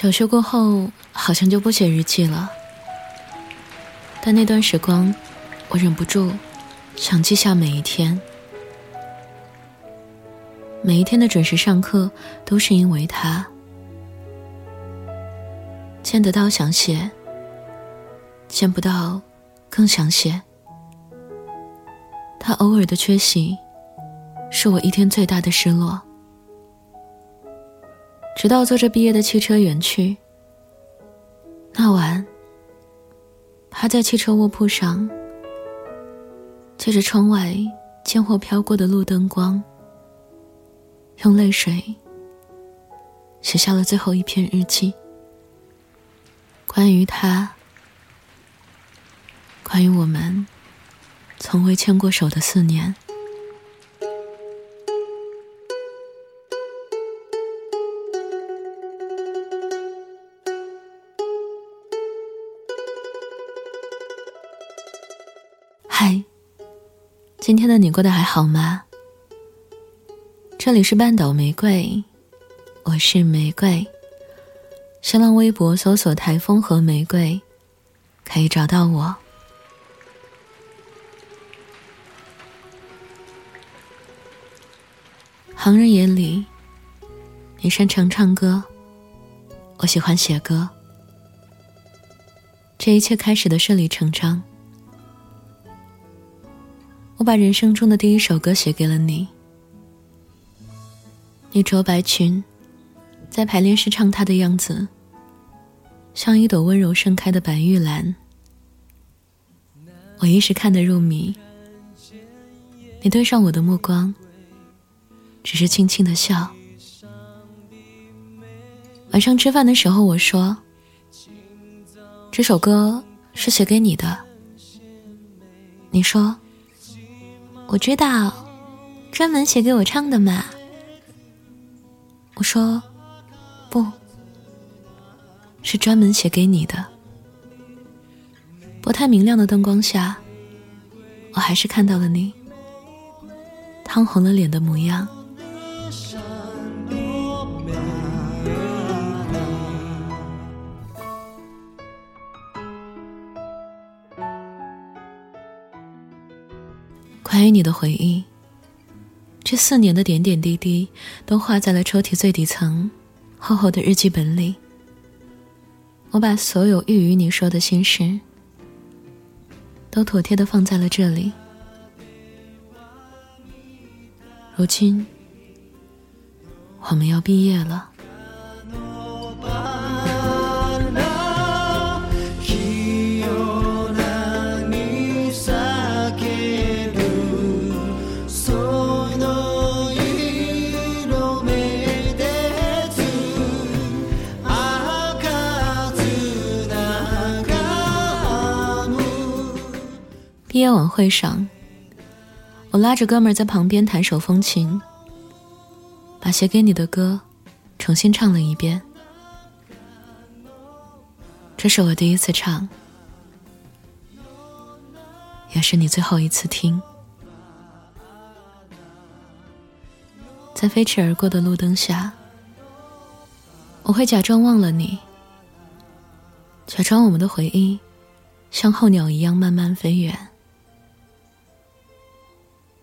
小学过后，好像就不写日记了。但那段时光，我忍不住想记下每一天。每一天的准时上课，都是因为他。见得到想写，见不到更想写。他偶尔的缺席，是我一天最大的失落。直到坐着毕业的汽车远去，那晚，趴在汽车卧铺上，借着窗外间或飘过的路灯光，用泪水写下了最后一篇日记。关于他，关于我们从未牵过手的四年。今天的你过得还好吗？这里是半岛玫瑰，我是玫瑰。新浪微博搜索“台风和玫瑰”，可以找到我。行人眼里，你擅长唱歌，我喜欢写歌。这一切开始的顺理成章。我把人生中的第一首歌写给了你，你着白裙，在排练室唱它的样子，像一朵温柔盛开的白玉兰。我一时看得入迷，你对上我的目光，只是轻轻的笑。晚上吃饭的时候，我说：“这首歌是写给你的。”你说。我知道，专门写给我唱的嘛。我说，不是专门写给你的。不太明亮的灯光下，我还是看到了你烫红了脸的模样。关于你的回忆，这四年的点点滴滴，都画在了抽屉最底层厚厚的日记本里。我把所有欲与你说的心事，都妥帖的放在了这里。如今，我们要毕业了。毕业晚会上，我拉着哥们在旁边弹手风琴，把写给你的歌重新唱了一遍。这是我第一次唱，也是你最后一次听。在飞驰而过的路灯下，我会假装忘了你，假装我们的回忆像候鸟一样慢慢飞远。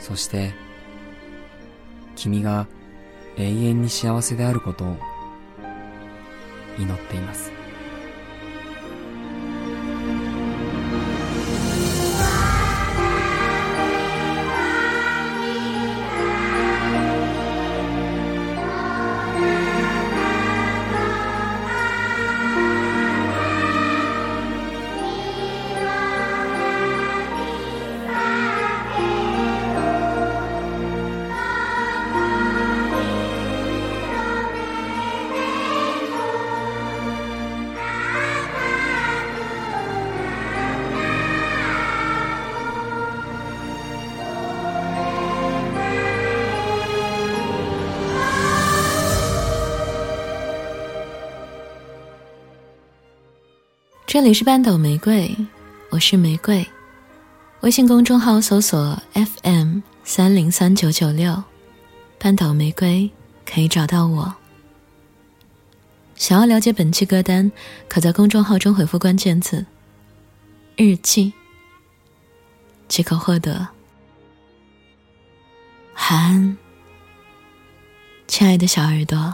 そして君が永遠に幸せであることを祈っています。这里是半斗玫瑰，我是玫瑰。微信公众号搜索 FM 三零三九九六，半岛玫瑰可以找到我。想要了解本期歌单，可在公众号中回复关键字“日记”，即可获得。晚安，亲爱的小耳朵。